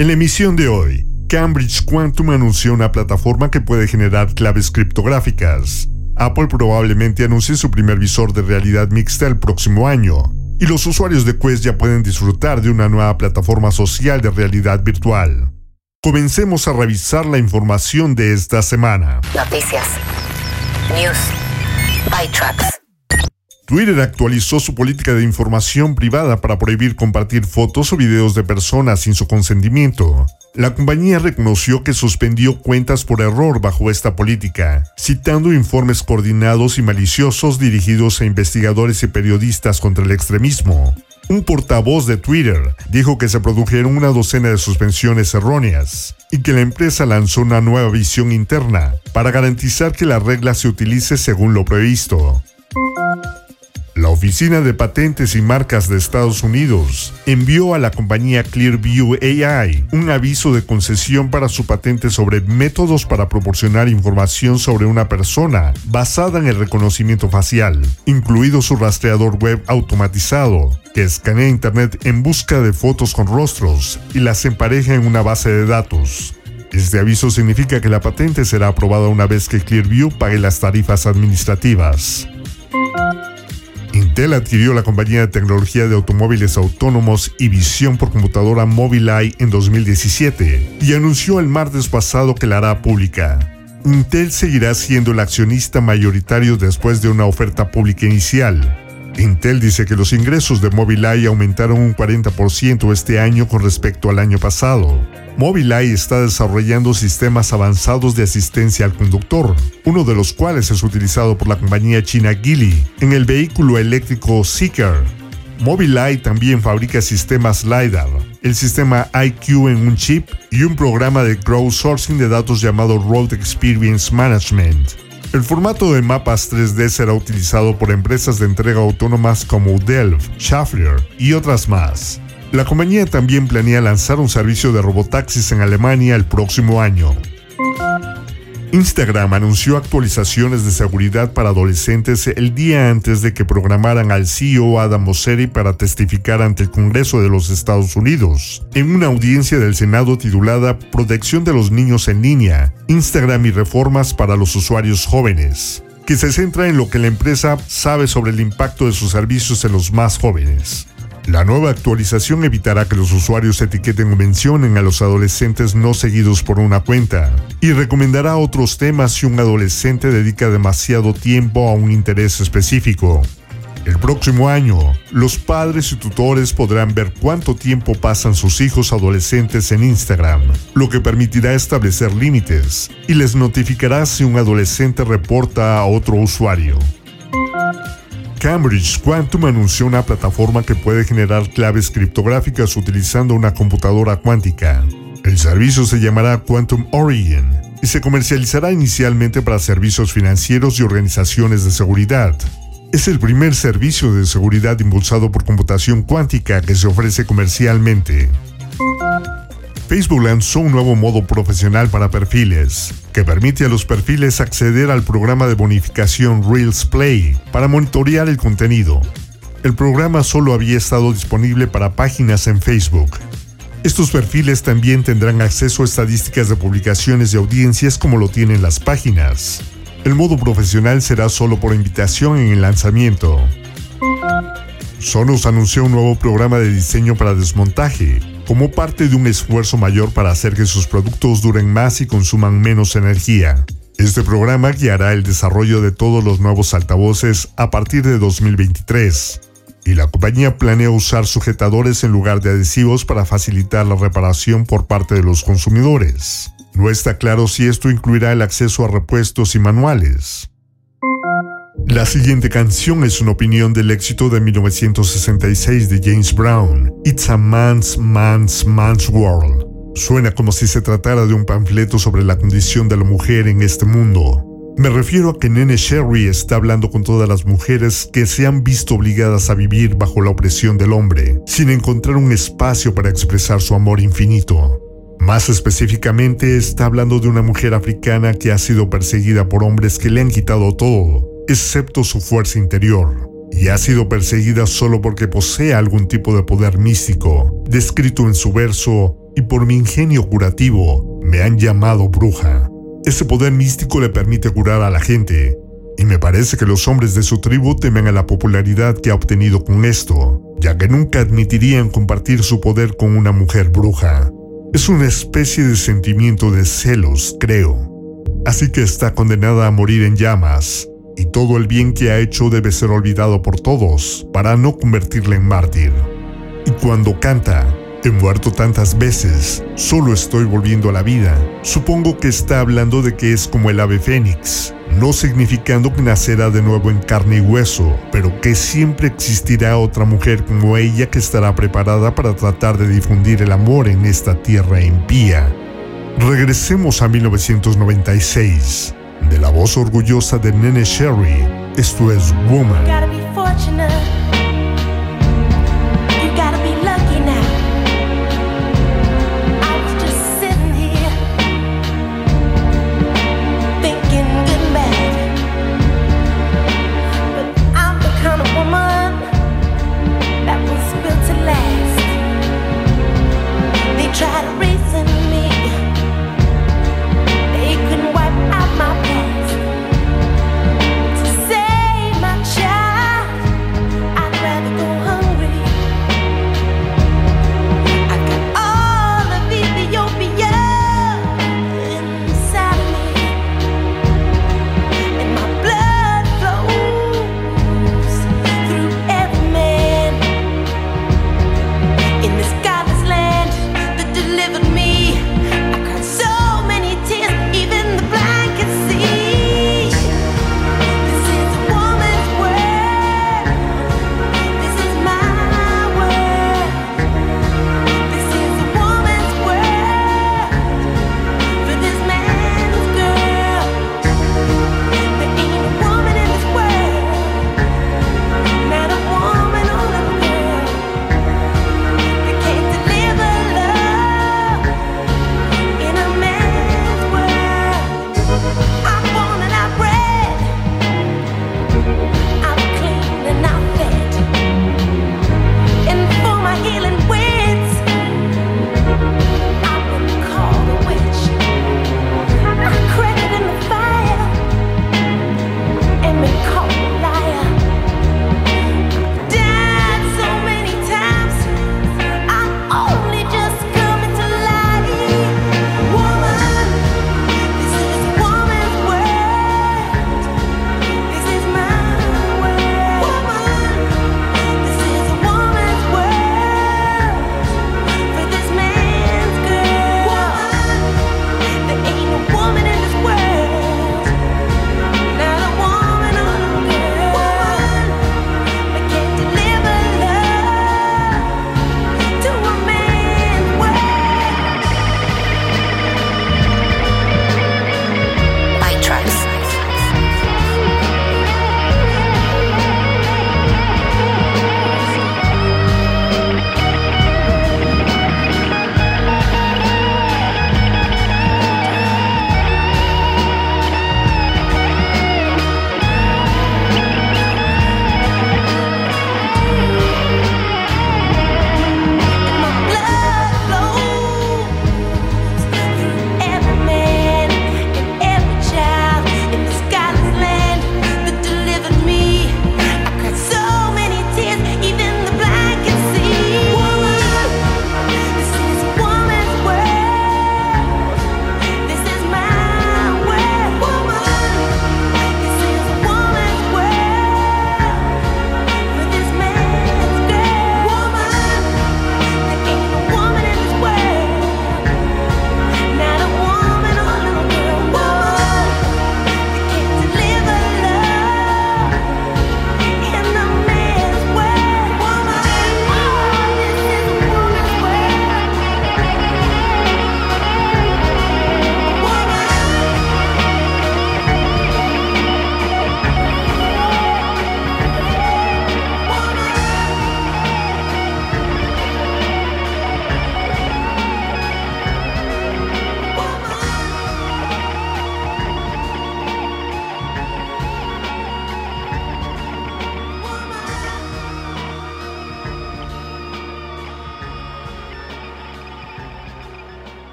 En la emisión de hoy, Cambridge Quantum anunció una plataforma que puede generar claves criptográficas. Apple probablemente anuncie su primer visor de realidad mixta el próximo año. Y los usuarios de Quest ya pueden disfrutar de una nueva plataforma social de realidad virtual. Comencemos a revisar la información de esta semana. Noticias. News. ByTrax. Twitter actualizó su política de información privada para prohibir compartir fotos o videos de personas sin su consentimiento. La compañía reconoció que suspendió cuentas por error bajo esta política, citando informes coordinados y maliciosos dirigidos a investigadores y periodistas contra el extremismo. Un portavoz de Twitter dijo que se produjeron una docena de suspensiones erróneas y que la empresa lanzó una nueva visión interna para garantizar que la regla se utilice según lo previsto. La Oficina de Patentes y Marcas de Estados Unidos envió a la compañía Clearview AI un aviso de concesión para su patente sobre métodos para proporcionar información sobre una persona basada en el reconocimiento facial, incluido su rastreador web automatizado, que escanea Internet en busca de fotos con rostros y las empareja en una base de datos. Este aviso significa que la patente será aprobada una vez que Clearview pague las tarifas administrativas. Intel adquirió la compañía de tecnología de automóviles autónomos y visión por computadora Mobileye en 2017 y anunció el martes pasado que la hará pública. Intel seguirá siendo el accionista mayoritario después de una oferta pública inicial. Intel dice que los ingresos de Mobileye aumentaron un 40% este año con respecto al año pasado. Mobileye está desarrollando sistemas avanzados de asistencia al conductor, uno de los cuales es utilizado por la compañía china Geely en el vehículo eléctrico Seeker. Mobileye también fabrica sistemas LiDAR, el sistema IQ en un chip y un programa de crowdsourcing de datos llamado Road Experience Management. El formato de mapas 3D será utilizado por empresas de entrega autónomas como Delft, Schaeffler y otras más. La compañía también planea lanzar un servicio de robotaxis en Alemania el próximo año. Instagram anunció actualizaciones de seguridad para adolescentes el día antes de que programaran al CEO Adam Mosseri para testificar ante el Congreso de los Estados Unidos, en una audiencia del Senado titulada Protección de los niños en línea, Instagram y reformas para los usuarios jóvenes, que se centra en lo que la empresa sabe sobre el impacto de sus servicios en los más jóvenes. La nueva actualización evitará que los usuarios etiqueten o mencionen a los adolescentes no seguidos por una cuenta y recomendará otros temas si un adolescente dedica demasiado tiempo a un interés específico. El próximo año, los padres y tutores podrán ver cuánto tiempo pasan sus hijos adolescentes en Instagram, lo que permitirá establecer límites y les notificará si un adolescente reporta a otro usuario. Cambridge Quantum anunció una plataforma que puede generar claves criptográficas utilizando una computadora cuántica. El servicio se llamará Quantum Origin y se comercializará inicialmente para servicios financieros y organizaciones de seguridad. Es el primer servicio de seguridad impulsado por computación cuántica que se ofrece comercialmente. Facebook lanzó un nuevo modo profesional para perfiles, que permite a los perfiles acceder al programa de bonificación Reels Play para monitorear el contenido. El programa solo había estado disponible para páginas en Facebook. Estos perfiles también tendrán acceso a estadísticas de publicaciones y audiencias como lo tienen las páginas. El modo profesional será solo por invitación en el lanzamiento. Sonos anunció un nuevo programa de diseño para desmontaje, como parte de un esfuerzo mayor para hacer que sus productos duren más y consuman menos energía. Este programa guiará el desarrollo de todos los nuevos altavoces a partir de 2023. Y la compañía planea usar sujetadores en lugar de adhesivos para facilitar la reparación por parte de los consumidores. No está claro si esto incluirá el acceso a repuestos y manuales. La siguiente canción es una opinión del éxito de 1966 de James Brown, It's a Man's Man's Man's World. Suena como si se tratara de un panfleto sobre la condición de la mujer en este mundo. Me refiero a que Nene Sherry está hablando con todas las mujeres que se han visto obligadas a vivir bajo la opresión del hombre, sin encontrar un espacio para expresar su amor infinito. Más específicamente está hablando de una mujer africana que ha sido perseguida por hombres que le han quitado todo, excepto su fuerza interior, y ha sido perseguida solo porque posee algún tipo de poder místico, descrito en su verso, y por mi ingenio curativo me han llamado bruja. Ese poder místico le permite curar a la gente, y me parece que los hombres de su tribu temen a la popularidad que ha obtenido con esto, ya que nunca admitirían compartir su poder con una mujer bruja. Es una especie de sentimiento de celos, creo. Así que está condenada a morir en llamas, y todo el bien que ha hecho debe ser olvidado por todos para no convertirla en mártir. Y cuando canta, he muerto tantas veces, solo estoy volviendo a la vida. Supongo que está hablando de que es como el ave fénix, no significando que nacerá de nuevo en carne y hueso, pero que siempre existirá otra mujer como ella que estará preparada para tratar de difundir el amor en esta tierra impía. Regresemos a 1996 de la voz orgullosa de Nene Sherry. Esto es Woman.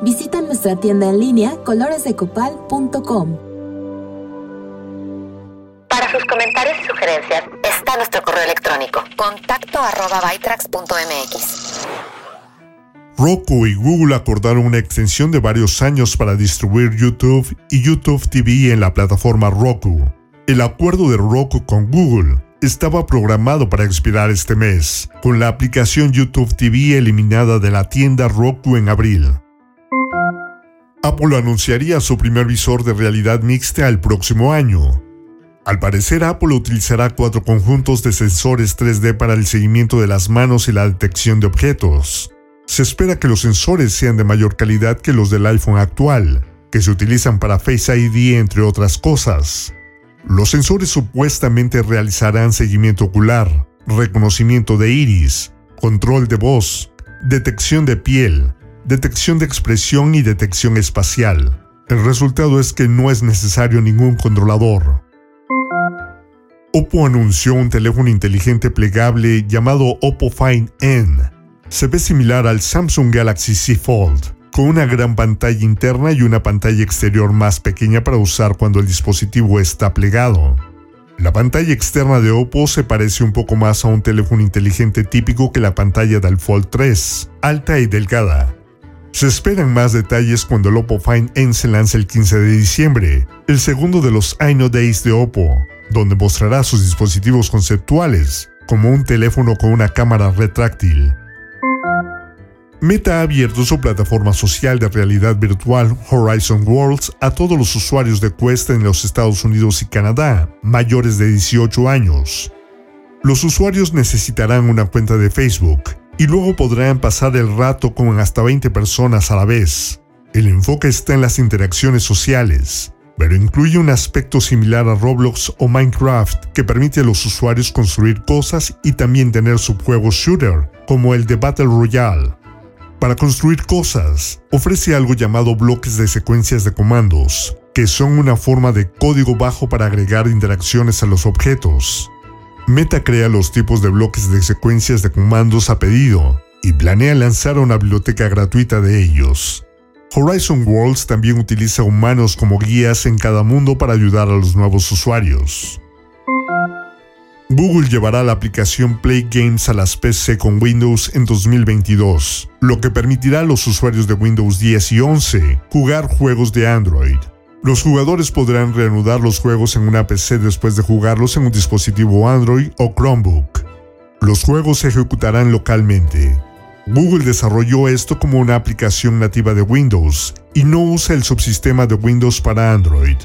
Visita nuestra tienda en línea coloresdecopal.com. Para sus comentarios y sugerencias está nuestro correo electrónico contacto arroba Roku y Google acordaron una extensión de varios años para distribuir YouTube y YouTube TV en la plataforma Roku. El acuerdo de Roku con Google estaba programado para expirar este mes, con la aplicación YouTube TV eliminada de la tienda Roku en abril. Apple anunciaría su primer visor de realidad mixta el próximo año. Al parecer, Apple utilizará cuatro conjuntos de sensores 3D para el seguimiento de las manos y la detección de objetos. Se espera que los sensores sean de mayor calidad que los del iPhone actual, que se utilizan para Face ID entre otras cosas. Los sensores supuestamente realizarán seguimiento ocular, reconocimiento de iris, control de voz, detección de piel, detección de expresión y detección espacial. El resultado es que no es necesario ningún controlador. Oppo anunció un teléfono inteligente plegable llamado Oppo Find N. Se ve similar al Samsung Galaxy Z Fold, con una gran pantalla interna y una pantalla exterior más pequeña para usar cuando el dispositivo está plegado. La pantalla externa de Oppo se parece un poco más a un teléfono inteligente típico que la pantalla del Fold 3, alta y delgada. Se esperan más detalles cuando el Oppo Find N se lance el 15 de diciembre, el segundo de los I Days de Oppo, donde mostrará sus dispositivos conceptuales, como un teléfono con una cámara retráctil. Meta ha abierto su plataforma social de realidad virtual Horizon Worlds a todos los usuarios de Quest en los Estados Unidos y Canadá, mayores de 18 años. Los usuarios necesitarán una cuenta de Facebook, y luego podrán pasar el rato con hasta 20 personas a la vez. El enfoque está en las interacciones sociales, pero incluye un aspecto similar a Roblox o Minecraft que permite a los usuarios construir cosas y también tener subjuegos shooter, como el de Battle Royale. Para construir cosas, ofrece algo llamado bloques de secuencias de comandos, que son una forma de código bajo para agregar interacciones a los objetos. Meta crea los tipos de bloques de secuencias de comandos a pedido y planea lanzar una biblioteca gratuita de ellos. Horizon Worlds también utiliza humanos como guías en cada mundo para ayudar a los nuevos usuarios. Google llevará la aplicación Play Games a las PC con Windows en 2022, lo que permitirá a los usuarios de Windows 10 y 11 jugar juegos de Android. Los jugadores podrán reanudar los juegos en una PC después de jugarlos en un dispositivo Android o Chromebook. Los juegos se ejecutarán localmente. Google desarrolló esto como una aplicación nativa de Windows y no usa el subsistema de Windows para Android.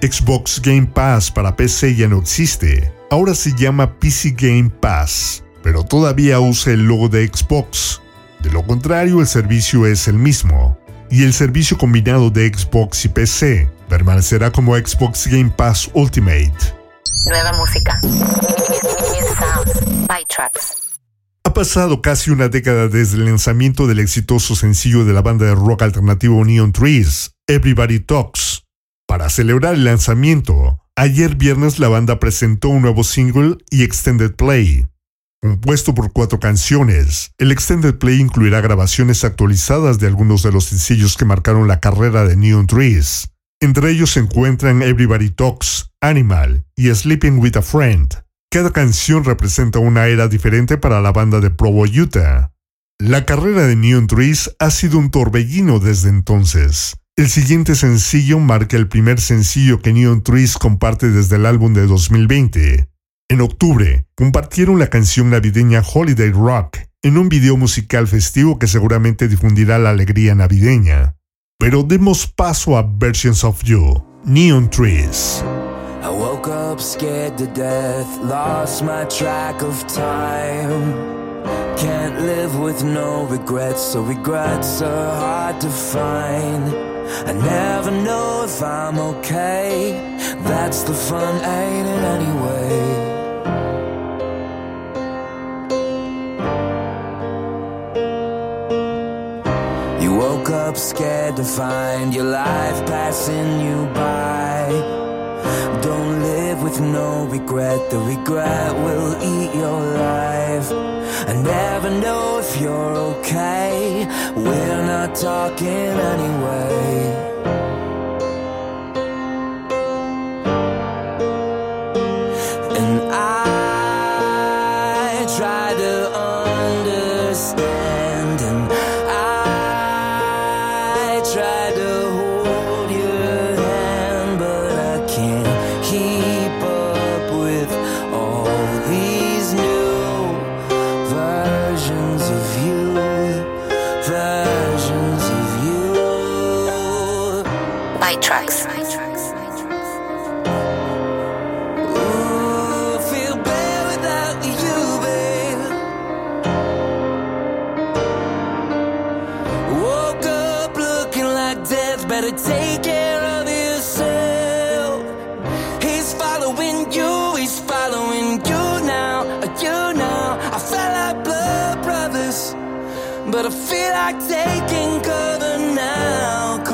Xbox Game Pass para PC ya no existe, ahora se llama PC Game Pass, pero todavía usa el logo de Xbox. De lo contrario, el servicio es el mismo, y el servicio combinado de Xbox y PC permanecerá como Xbox Game Pass Ultimate. Nueva música. Ha pasado casi una década desde el lanzamiento del exitoso sencillo de la banda de rock alternativo Neon Trees, Everybody Talks. Para celebrar el lanzamiento, ayer viernes la banda presentó un nuevo single y Extended Play. Compuesto por cuatro canciones, el Extended Play incluirá grabaciones actualizadas de algunos de los sencillos que marcaron la carrera de Neon Trees. Entre ellos se encuentran Everybody Talks, Animal y Sleeping with a Friend. Cada canción representa una era diferente para la banda de Provo, Utah. La carrera de Neon Trees ha sido un torbellino desde entonces. El siguiente sencillo marca el primer sencillo que Neon Trees comparte desde el álbum de 2020. En octubre, compartieron la canción navideña Holiday Rock en un video musical festivo que seguramente difundirá la alegría navideña. Pero demos paso a Versions of You, Neon Trees. I woke up scared to death, lost my track of time. Can't live with no regrets, so regrets are hard to find. I never know if I'm okay. That's the fun, ain't it anyway? You woke up scared to find your life passing you by. Don't live with no regret, the regret will eat your life. I never know if you're okay. We're not talking anyway. better take care of yourself. He's following you, he's following you now, uh, you now. I felt like blood brothers, but I feel like taking cover now.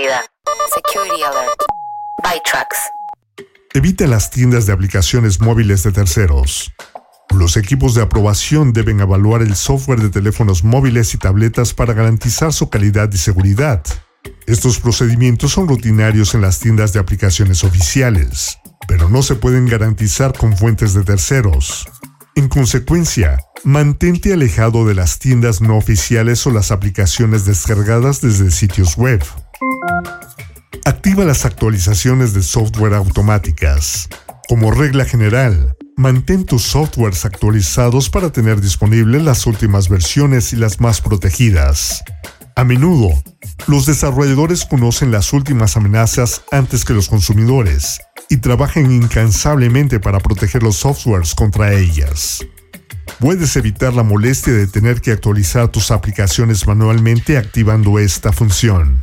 Seguridad. Security alert. By Trucks. Evita las tiendas de aplicaciones móviles de terceros. Los equipos de aprobación deben evaluar el software de teléfonos móviles y tabletas para garantizar su calidad y seguridad. Estos procedimientos son rutinarios en las tiendas de aplicaciones oficiales, pero no se pueden garantizar con fuentes de terceros. En consecuencia, mantente alejado de las tiendas no oficiales o las aplicaciones descargadas desde sitios web. Activa las actualizaciones de software automáticas. Como regla general, mantén tus softwares actualizados para tener disponibles las últimas versiones y las más protegidas. A menudo, los desarrolladores conocen las últimas amenazas antes que los consumidores y trabajan incansablemente para proteger los softwares contra ellas. Puedes evitar la molestia de tener que actualizar tus aplicaciones manualmente activando esta función.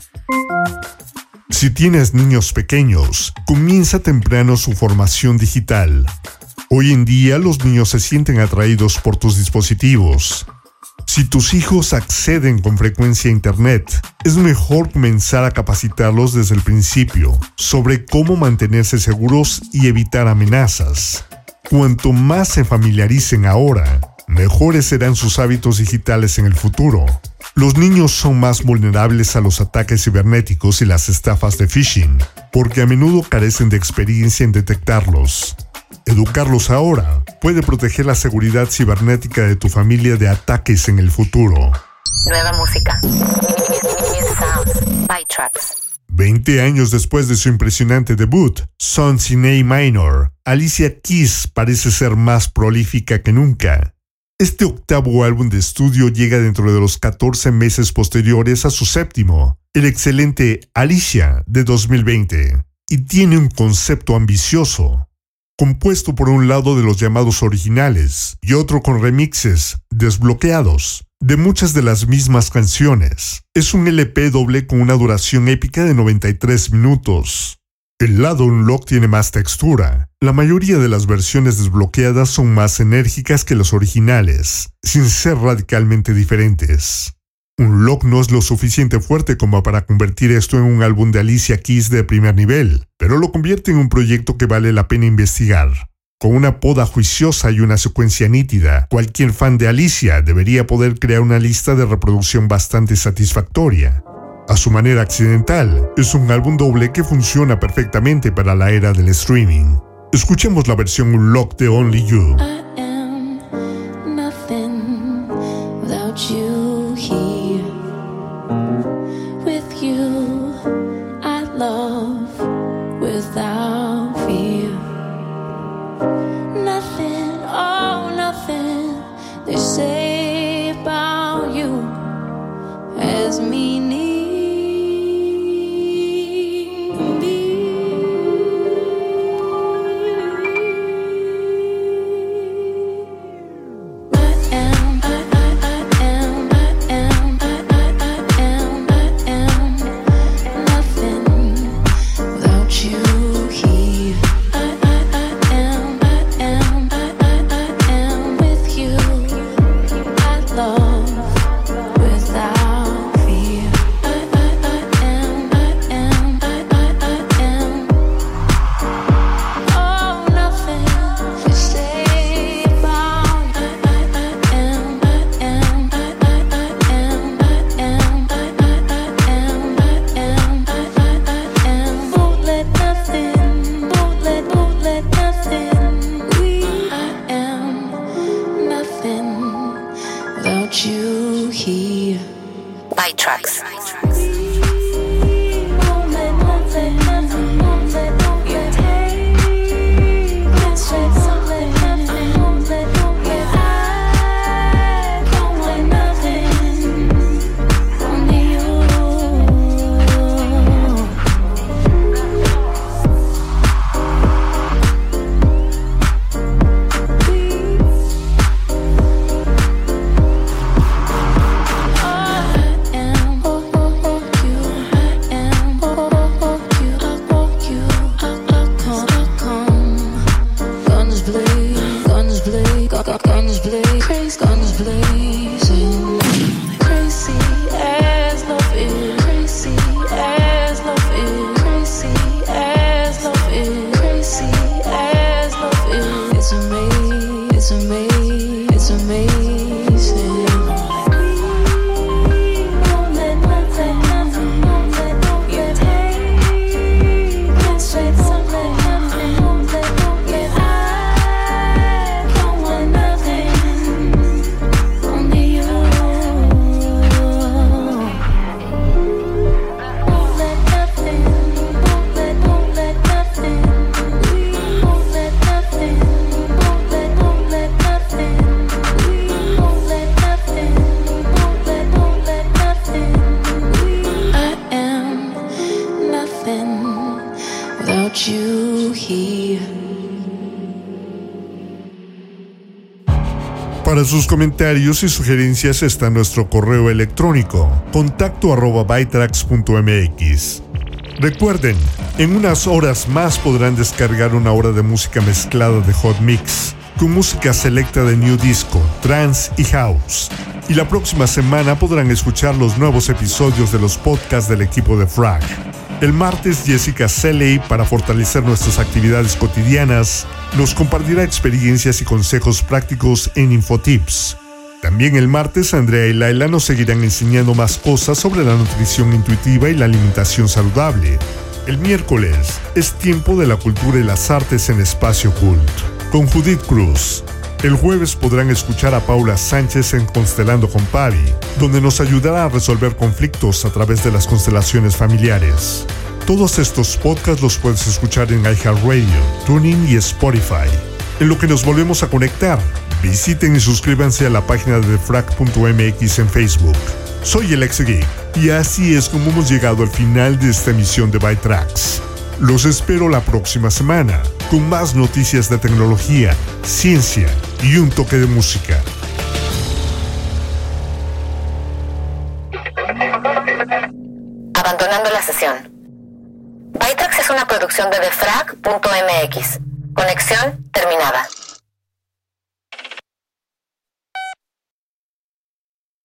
Si tienes niños pequeños, comienza temprano su formación digital. Hoy en día los niños se sienten atraídos por tus dispositivos. Si tus hijos acceden con frecuencia a Internet, es mejor comenzar a capacitarlos desde el principio sobre cómo mantenerse seguros y evitar amenazas. Cuanto más se familiaricen ahora, mejores serán sus hábitos digitales en el futuro. Los niños son más vulnerables a los ataques cibernéticos y las estafas de phishing, porque a menudo carecen de experiencia en detectarlos. Educarlos ahora puede proteger la seguridad cibernética de tu familia de ataques en el futuro. Nueva música. By. 20 años después de su impresionante debut, Sons in A Minor, Alicia Keys parece ser más prolífica que nunca. Este octavo álbum de estudio llega dentro de los 14 meses posteriores a su séptimo, el excelente Alicia de 2020, y tiene un concepto ambicioso, compuesto por un lado de los llamados originales y otro con remixes desbloqueados de muchas de las mismas canciones. Es un LP doble con una duración épica de 93 minutos. El lado Unlock tiene más textura. La mayoría de las versiones desbloqueadas son más enérgicas que las originales, sin ser radicalmente diferentes. Unlock no es lo suficiente fuerte como para convertir esto en un álbum de Alicia Keys de primer nivel, pero lo convierte en un proyecto que vale la pena investigar. Con una poda juiciosa y una secuencia nítida, cualquier fan de Alicia debería poder crear una lista de reproducción bastante satisfactoria. A su manera accidental, es un álbum doble que funciona perfectamente para la era del streaming. Escuchemos la versión Unlock de Only You. Para sus comentarios y sugerencias está nuestro correo electrónico contacto arroba bytrax.mx. Recuerden, en unas horas más podrán descargar una hora de música mezclada de Hot Mix, con música selecta de New Disco, Trance y House. Y la próxima semana podrán escuchar los nuevos episodios de los podcasts del equipo de Frag. El martes Jessica Selley, para fortalecer nuestras actividades cotidianas, nos compartirá experiencias y consejos prácticos en Infotips. También el martes Andrea y Laila nos seguirán enseñando más cosas sobre la nutrición intuitiva y la alimentación saludable. El miércoles es tiempo de la cultura y las artes en Espacio Cult, con Judith Cruz. El jueves podrán escuchar a Paula Sánchez en Constelando con Pavi, donde nos ayudará a resolver conflictos a través de las constelaciones familiares. Todos estos podcasts los puedes escuchar en iHeartRadio, Tuning y Spotify. En lo que nos volvemos a conectar, visiten y suscríbanse a la página de frac.mx en Facebook. Soy el ex y así es como hemos llegado al final de esta emisión de Bytrax. Los espero la próxima semana con más noticias de tecnología, ciencia y un toque de música. Abandonando la sesión. Es una producción de defrag.mx. Conexión terminada.